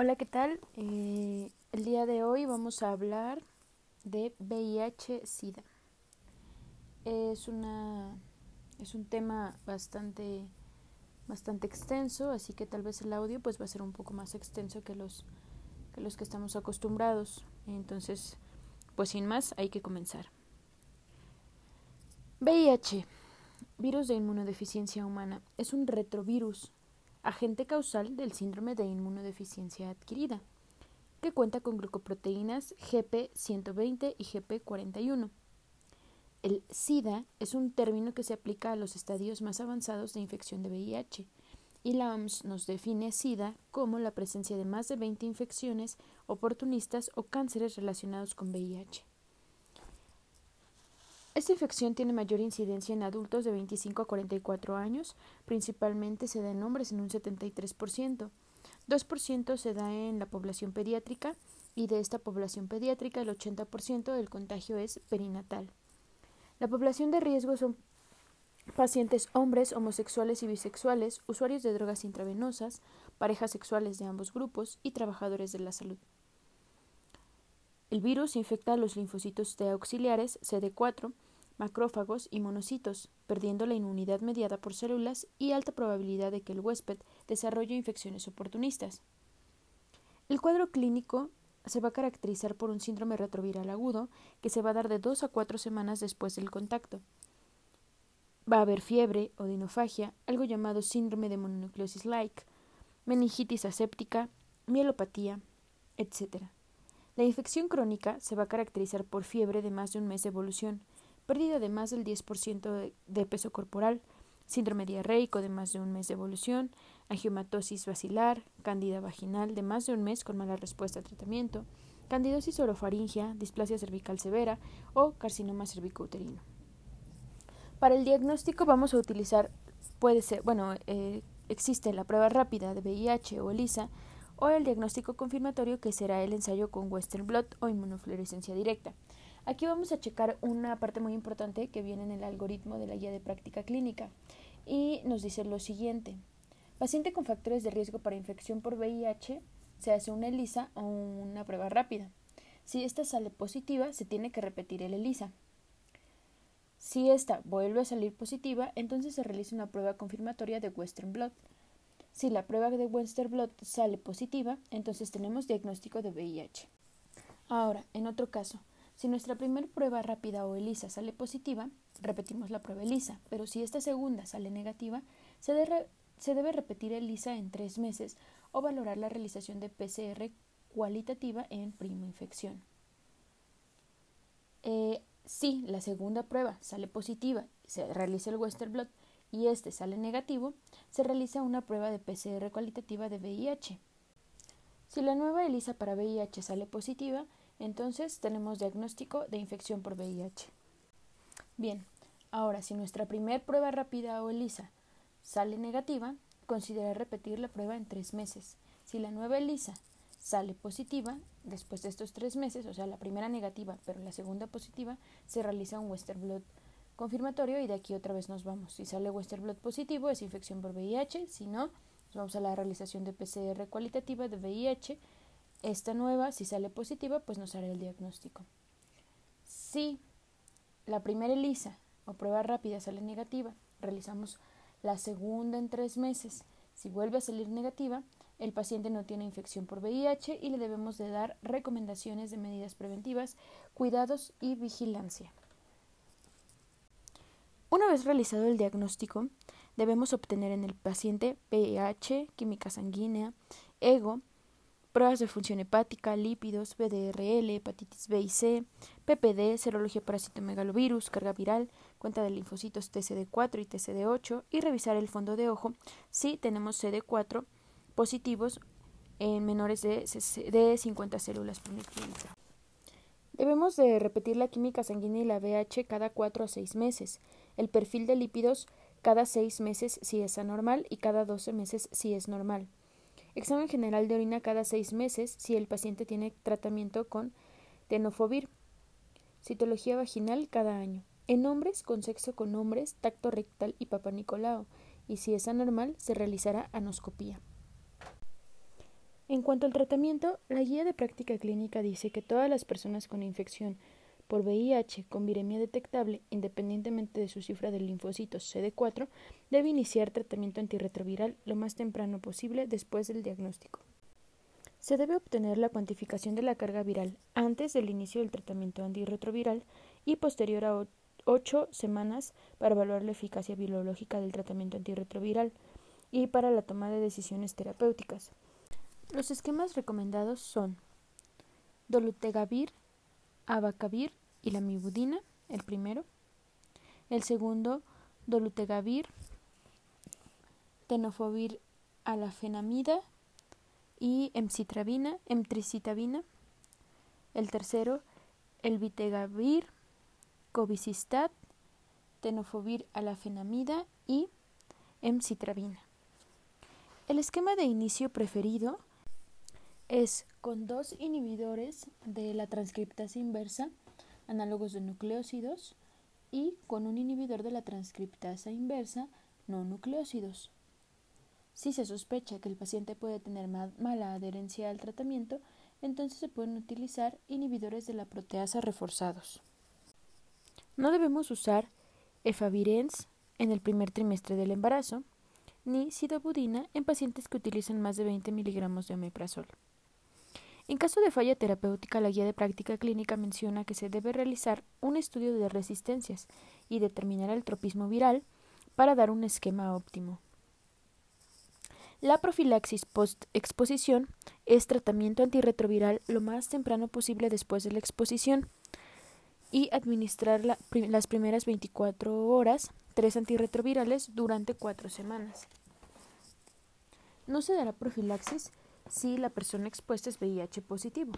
Hola, ¿qué tal? Eh, el día de hoy vamos a hablar de VIH-Sida. Es es un tema bastante bastante extenso, así que tal vez el audio pues va a ser un poco más extenso que los que los que estamos acostumbrados. Entonces, pues sin más, hay que comenzar. VIH, virus de inmunodeficiencia humana, es un retrovirus agente causal del síndrome de inmunodeficiencia adquirida, que cuenta con glucoproteínas GP120 y GP41. El SIDA es un término que se aplica a los estadios más avanzados de infección de VIH, y la OMS nos define SIDA como la presencia de más de 20 infecciones oportunistas o cánceres relacionados con VIH. Esta infección tiene mayor incidencia en adultos de 25 a 44 años, principalmente se da en hombres en un 73%, 2% se da en la población pediátrica y de esta población pediátrica el 80% del contagio es perinatal. La población de riesgo son pacientes hombres, homosexuales y bisexuales, usuarios de drogas intravenosas, parejas sexuales de ambos grupos y trabajadores de la salud. El virus infecta a los linfocitos T auxiliares CD4 macrófagos y monocitos, perdiendo la inmunidad mediada por células y alta probabilidad de que el huésped desarrolle infecciones oportunistas. El cuadro clínico se va a caracterizar por un síndrome retroviral agudo que se va a dar de dos a cuatro semanas después del contacto. Va a haber fiebre, o dinofagia, algo llamado síndrome de mononucleosis like, meningitis aséptica, mielopatía, etc. La infección crónica se va a caracterizar por fiebre de más de un mes de evolución, pérdida de más del 10% de, peso corporal, síndrome diarreico de más de un mes de evolución, angiomatosis vacilar, cándida vaginal de más de un mes con mala respuesta al tratamiento, candidosis orofaringia, displasia cervical severa o carcinoma cervicouterino. Para el diagnóstico vamos a utilizar, puede ser, bueno, eh, existe la prueba rápida de VIH o ELISA o el diagnóstico confirmatorio que será el ensayo con Western blot o inmunofluorescencia directa. Aquí vamos a checar una parte muy importante que viene en el algoritmo de la guía de práctica clínica y nos dice lo siguiente. Paciente con factores de riesgo para infección por VIH se hace una ELISA o una prueba rápida. Si esta sale positiva, se tiene que repetir el ELISA. Si esta vuelve a salir positiva, entonces se realiza una prueba confirmatoria de Western blot. Si la prueba de Western blot sale positiva, entonces tenemos diagnóstico de VIH. Ahora, en otro caso, si nuestra primera prueba rápida o ELISA sale positiva, repetimos la prueba ELISA, pero si esta segunda sale negativa, se, debe repetir ELISA en tres meses o valorar la realización de PCR cualitativa en prima infección. Eh, si la segunda prueba sale positiva, se realiza el Western blot y este sale negativo, se realiza una prueba de PCR cualitativa de VIH. Si la nueva ELISA para VIH sale positiva, entonces tenemos diagnóstico de infección por VIH. Bien, ahora si nuestra primer prueba rápida o ELISA sale negativa, considera repetir la prueba en tres meses. Si la nueva ELISA sale positiva, después de estos tres meses, o sea, la primera negativa, pero la segunda positiva, se realiza un Western blot confirmatorio y de aquí otra vez nos vamos. Si sale Western blot positivo, es infección por VIH, si no, vamos a la realización de PCR cualitativa de VIH esta nueva, si sale positiva, pues nos hará el diagnóstico. Si la primera ELISA o prueba rápida sale negativa, realizamos la segunda en tres meses. Si vuelve a salir negativa, el paciente no tiene infección por VIH y le debemos de dar recomendaciones de medidas preventivas, cuidados y vigilancia. Una vez realizado el diagnóstico, debemos obtener en el paciente pH, química sanguínea, ego, pruebas de función hepática, lípidos, BDRL, hepatitis B y C, PPD, serología para citomegalovirus, carga viral, cuenta de linfocitos TCD4 y TCD8 y revisar el fondo de ojo si tenemos CD4 positivos en menores de, de 50 células por mililitro. Debemos de repetir la química sanguínea y la BH cada 4 a 6 meses, el perfil de lípidos cada 6 meses si es anormal y cada 12 meses si es normal. Examen general de orina cada seis meses si el paciente tiene tratamiento con tenofovir. Citología vaginal cada año. En hombres con sexo con hombres, tacto rectal y papanicolao. Y si es anormal, se realizará anoscopía. En cuanto al tratamiento, la guía de práctica clínica dice que todas las personas con infección por VIH con viremia detectable, independientemente de su cifra de linfocitos CD4, debe iniciar tratamiento antirretroviral lo más temprano posible después del diagnóstico. Se debe obtener la cuantificación de la carga viral antes del inicio del tratamiento antirretroviral y posterior a ocho semanas para evaluar la eficacia biológica del tratamiento antirretroviral y para la toma de decisiones terapéuticas. Los esquemas recomendados son dolutegavir, abacavir y la mibudina, el primero. El segundo, dolutegavir, tenofovir alafenamida y emcitravina, emtricitabina. El tercero, el vitegavir, covicistat, tenofovir alafenamida y emcitravina. El esquema de inicio preferido es con dos inhibidores de la transcriptasa inversa, análogos de nucleócidos, y con un inhibidor de la transcriptasa inversa, no nucleócidos. Si se sospecha que el paciente puede tener mala adherencia al tratamiento, entonces se pueden utilizar inhibidores de la proteasa reforzados. No debemos usar efavirenz en el primer trimestre del embarazo, ni sidobudina en pacientes que utilizan más de 20 miligramos de omeprazol. En caso de falla terapéutica, la guía de práctica clínica menciona que se debe realizar un estudio de resistencias y determinar el tropismo viral para dar un esquema óptimo. La profilaxis post-exposición es tratamiento antirretroviral lo más temprano posible después de la exposición y administrar las primeras 24 horas tres antirretrovirales durante cuatro semanas. No se dará profilaxis si la persona expuesta es VIH positivo,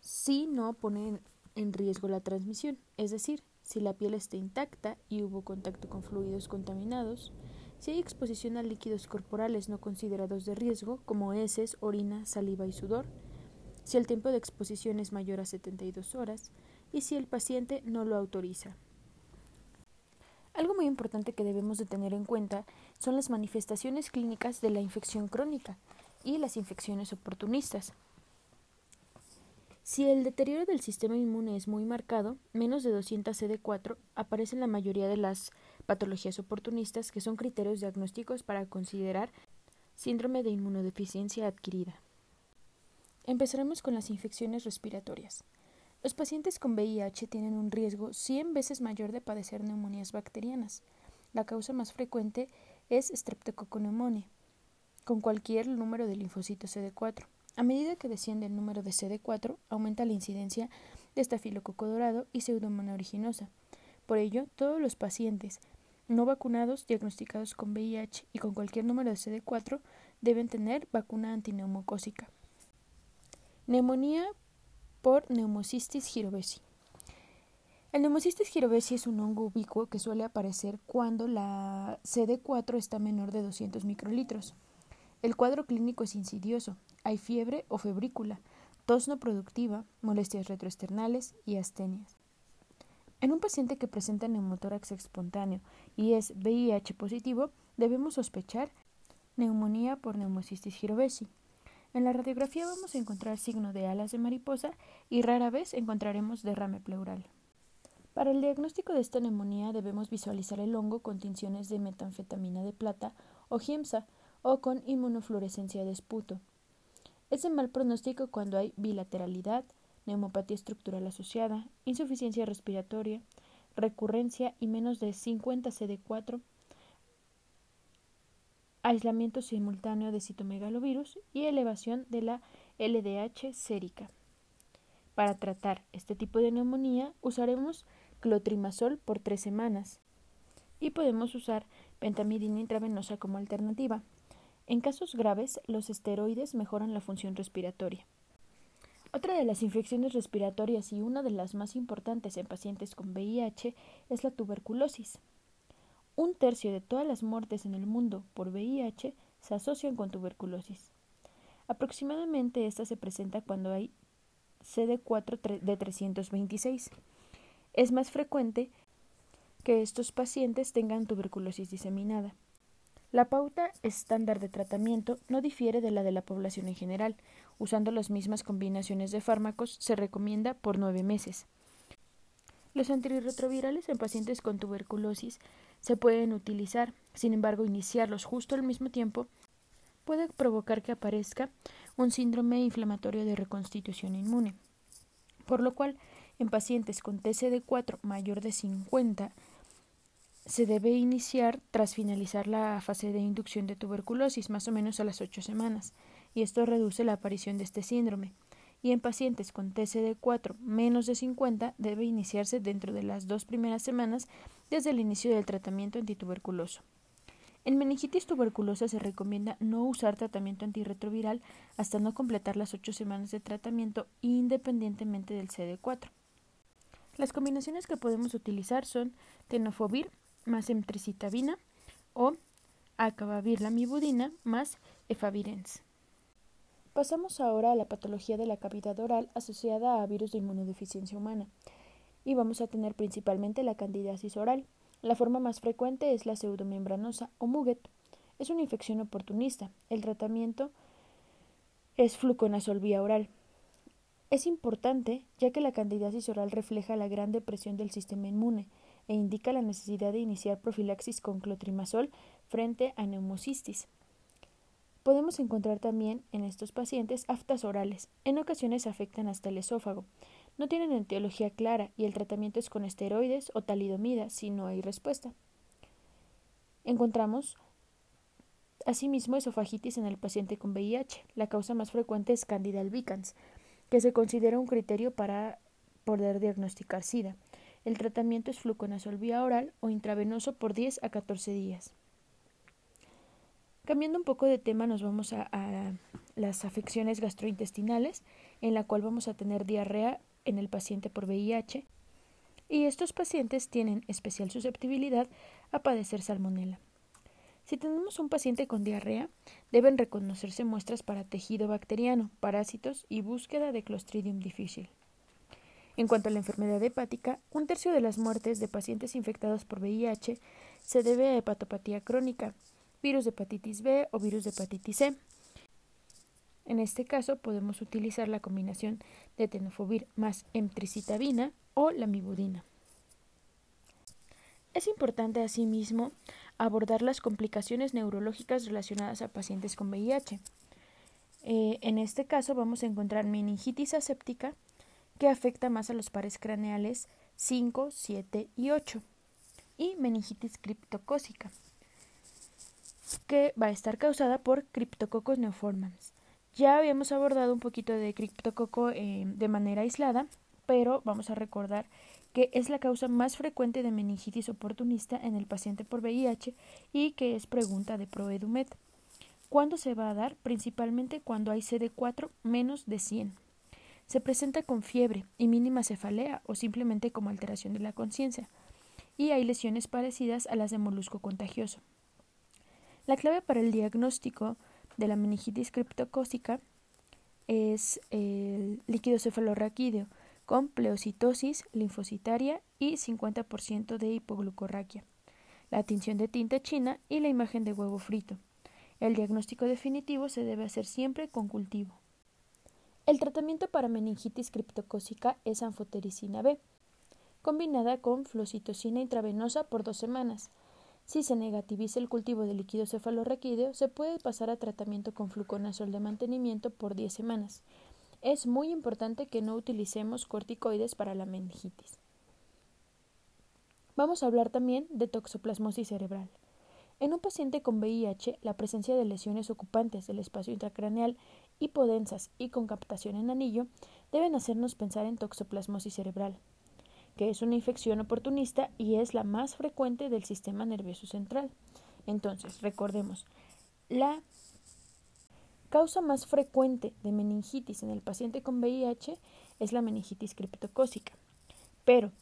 si no pone en riesgo la transmisión, es decir, si la piel está intacta y hubo contacto con fluidos contaminados, si hay exposición a líquidos corporales no considerados de riesgo, como heces, orina, saliva y sudor, si el tiempo de exposición es mayor a 72 horas y si el paciente no lo autoriza. Algo muy importante que debemos de tener en cuenta son las manifestaciones clínicas de la infección crónica, y las infecciones oportunistas. Si el deterioro del sistema inmune es muy marcado, menos de 200 CD4 aparece en la mayoría de las patologías oportunistas que son criterios diagnósticos para considerar síndrome de inmunodeficiencia adquirida. Empezaremos con las infecciones respiratorias. Los pacientes con VIH tienen un riesgo 100 veces mayor de padecer neumonías bacterianas. La causa más frecuente es Streptococcus con cualquier número de linfocitos CD4. A medida que desciende el número de CD4, aumenta la incidencia de estafilococo dorado y pseudomonas originosa. Por ello, todos los pacientes no vacunados diagnosticados con VIH y con cualquier número de CD4 deben tener vacuna antineumocócica. Neumonía por neumocistis girovesi. El neumocistis girovesi es un hongo ubicuo que suele aparecer cuando la CD4 está menor de 200 microlitros. El cuadro clínico es insidioso. Hay fiebre o febrícula, tos no productiva, molestias retroesternales y astenias. En un paciente que presenta neumotórax espontáneo y es VIH positivo, debemos sospechar neumonía por neumocistis girovesi. En la radiografía vamos a encontrar signo de alas de mariposa y rara vez encontraremos derrame pleural. Para el diagnóstico de esta neumonía debemos visualizar el hongo con tinciones de metanfetamina de plata o giemsa o con inmunofluorescencia de esputo. Es de mal pronóstico cuando hay bilateralidad, neumopatía estructural asociada, insuficiencia respiratoria, recurrencia y menos de 50 CD4, aislamiento simultáneo de citomegalovirus y elevación de la LDH sérica. Para tratar este tipo de neumonía usaremos clotrimazol por tres semanas y podemos usar pentamidina intravenosa como alternativa. En casos graves, los esteroides mejoran la función respiratoria. Otra de las infecciones respiratorias y una de las más importantes en pacientes con VIH es la tuberculosis. Un tercio de todas las muertes en el mundo por VIH se asocian con tuberculosis. Aproximadamente esta se presenta cuando hay CD4 de 326. Es más frecuente que estos pacientes tengan tuberculosis diseminada. La pauta estándar de tratamiento no difiere de la de la población en general. Usando las mismas combinaciones de fármacos, se recomienda por nueve meses. Los antirretrovirales en pacientes con tuberculosis se pueden utilizar, sin embargo, iniciarlos justo al mismo tiempo puede provocar que aparezca un síndrome inflamatorio de reconstitución inmune, por lo cual en pacientes con TCD4 mayor de 50 se debe iniciar tras finalizar la fase de inducción de tuberculosis, más o menos a las 8 semanas, y esto reduce la aparición de este síndrome. Y en pacientes con TCD4 menos de 50 debe iniciarse dentro de las dos primeras semanas desde el inicio del tratamiento antituberculoso. En meningitis tuberculosa se recomienda no usar tratamiento antirretroviral hasta no completar las 8 semanas de tratamiento independientemente del CD4. Las combinaciones que podemos utilizar son tenofovir más emtricitabina o acabavirlamibudina más efavirenz. Pasamos ahora a la patología de la cavidad oral asociada a virus de inmunodeficiencia humana y vamos a tener principalmente la candidiasis oral. La forma más frecuente es la pseudomembranosa o muget. Es una infección oportunista. El tratamiento es fluconazol vía oral. Es importante ya que la candidiasis oral refleja la gran depresión del sistema inmune, e indica la necesidad de iniciar profilaxis con clotrimazol frente a neumocistis. Podemos encontrar también en estos pacientes aftas orales. En ocasiones afectan hasta el esófago. No tienen etiología clara y el tratamiento es con esteroides o talidomida si no hay respuesta. Encontramos asimismo esofagitis en el paciente con VIH. La causa más frecuente es Candida albicans, que se considera un criterio para poder diagnosticar SIDA. El tratamiento es fluconazol vía oral o intravenoso por 10 a 14 días. Cambiando un poco de tema, nos vamos a, las afecciones gastrointestinales, en la cual vamos a tener diarrea en el paciente por VIH, y estos pacientes tienen especial susceptibilidad a padecer salmonela. Si tenemos un paciente con diarrea, deben reconocerse muestras para tejido bacteriano, parásitos y búsqueda de Clostridium difficile. En cuanto a la enfermedad hepática, un tercio de las muertes de pacientes infectados por VIH se debe a hepatopatía crónica, virus de hepatitis B o virus de hepatitis C. En este caso podemos utilizar la combinación de tenofovir más emtricitabina o lamivudina. Es importante asimismo abordar las complicaciones neurológicas relacionadas a pacientes con VIH. Eh, en este caso vamos a encontrar meningitis aséptica, que afecta más a los pares craneales 5, 7 y 8, y meningitis criptocócica, que va a estar causada por Cryptococcus neoformans. Ya habíamos abordado un poquito de criptococo eh, de manera aislada, pero vamos a recordar que es la causa más frecuente de meningitis oportunista en el paciente por VIH y que es pregunta de Proedumet. ¿Cuándo se va a dar? Principalmente cuando hay CD4 menos de 100. Se presenta con fiebre y mínima cefalea o simplemente como alteración de la conciencia, y hay lesiones parecidas a las de molusco contagioso. La clave para el diagnóstico de la meningitis criptocócica es el líquido cefalorraquídeo con pleocitosis linfocitaria y 50% de hipoglucorraquia, la tinción de tinta china y la imagen de huevo frito. El diagnóstico definitivo se debe hacer siempre con cultivo. El tratamiento para meningitis criptocócica es anfotericina B, combinada con flocitocina intravenosa por dos semanas. Si se negativiza el cultivo de líquido cefalorraquídeo, se puede pasar a tratamiento con fluconazol de mantenimiento por 10 semanas. Es muy importante que no utilicemos corticoides para la meningitis. Vamos a hablar también de toxoplasmosis cerebral. En un paciente con VIH, la presencia de lesiones ocupantes del espacio intracraneal hipodensas y con captación en anillo deben hacernos pensar en toxoplasmosis cerebral, que es una infección oportunista y es la más frecuente del sistema nervioso central. Entonces, recordemos, la causa más frecuente de meningitis en el paciente con VIH es la meningitis criptocócica, pero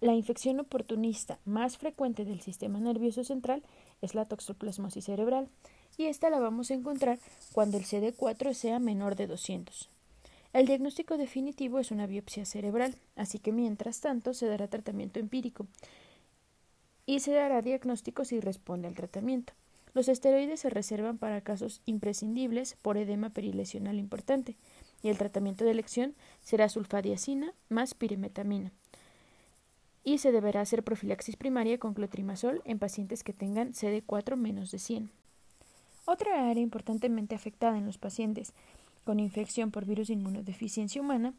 la infección oportunista más frecuente del sistema nervioso central es la toxoplasmosis cerebral y esta la vamos a encontrar cuando el CD4 sea menor de 200. El diagnóstico definitivo es una biopsia cerebral, así que mientras tanto se dará tratamiento empírico y se dará diagnóstico si responde al tratamiento. Los esteroides se reservan para casos imprescindibles por edema perilesional importante y el tratamiento de elección será sulfadiacina más pirimetamina. Y se deberá hacer profilaxis primaria con clotrimazol en pacientes que tengan CD4 menos de 100. Otra área importantemente afectada en los pacientes con infección por virus de inmunodeficiencia humana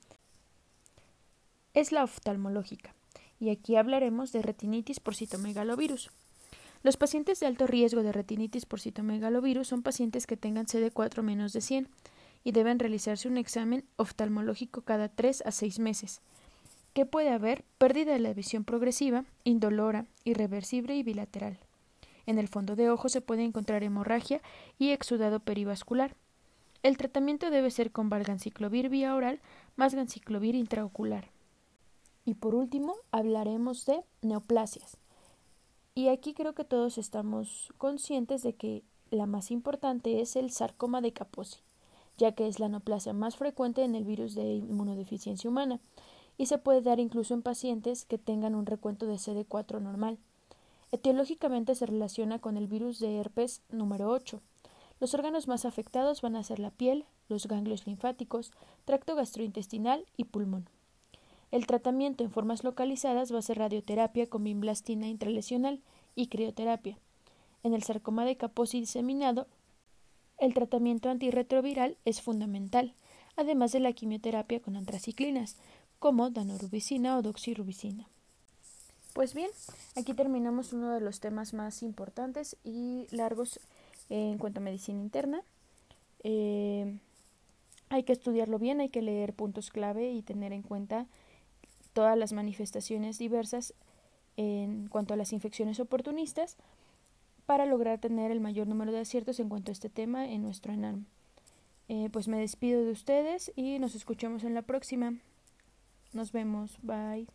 es la oftalmológica, y aquí hablaremos de retinitis por citomegalovirus. Los pacientes de alto riesgo de retinitis por citomegalovirus son pacientes que tengan CD4 menos de 100 y deben realizarse un examen oftalmológico cada 3 a 6 meses. que puede haber? Pérdida de la visión progresiva, indolora, irreversible y bilateral. En el fondo de ojo se puede encontrar hemorragia y exudado perivascular. El tratamiento debe ser con valganciclovir vía oral más ganciclovir intraocular. Y por último, hablaremos de neoplasias. Y aquí creo que todos estamos conscientes de que la más importante es el sarcoma de Kaposi ya que es la neoplasia más frecuente en el virus de inmunodeficiencia humana y se puede dar incluso en pacientes que tengan un recuento de CD4 normal. Etiológicamente se relaciona con el virus de herpes número 8. Los órganos más afectados van a ser la piel, los ganglios linfáticos, tracto gastrointestinal y pulmón. El tratamiento en formas localizadas va a ser radioterapia con bimblastina intralesional y crioterapia. En el sarcoma de Kaposi diseminado el tratamiento antirretroviral es fundamental, además de la quimioterapia con antraciclinas, como danorubicina o doxirubicina. Pues bien, aquí terminamos uno de los temas más importantes y largos en cuanto a medicina interna. Eh, hay que estudiarlo bien, hay que leer puntos clave y tener en cuenta todas las manifestaciones diversas en cuanto a las infecciones oportunistas para lograr tener el mayor número de aciertos en cuanto a este tema en nuestro ENARM. Eh, pues me despido de ustedes y nos escuchamos en la próxima. Nos vemos. Bye.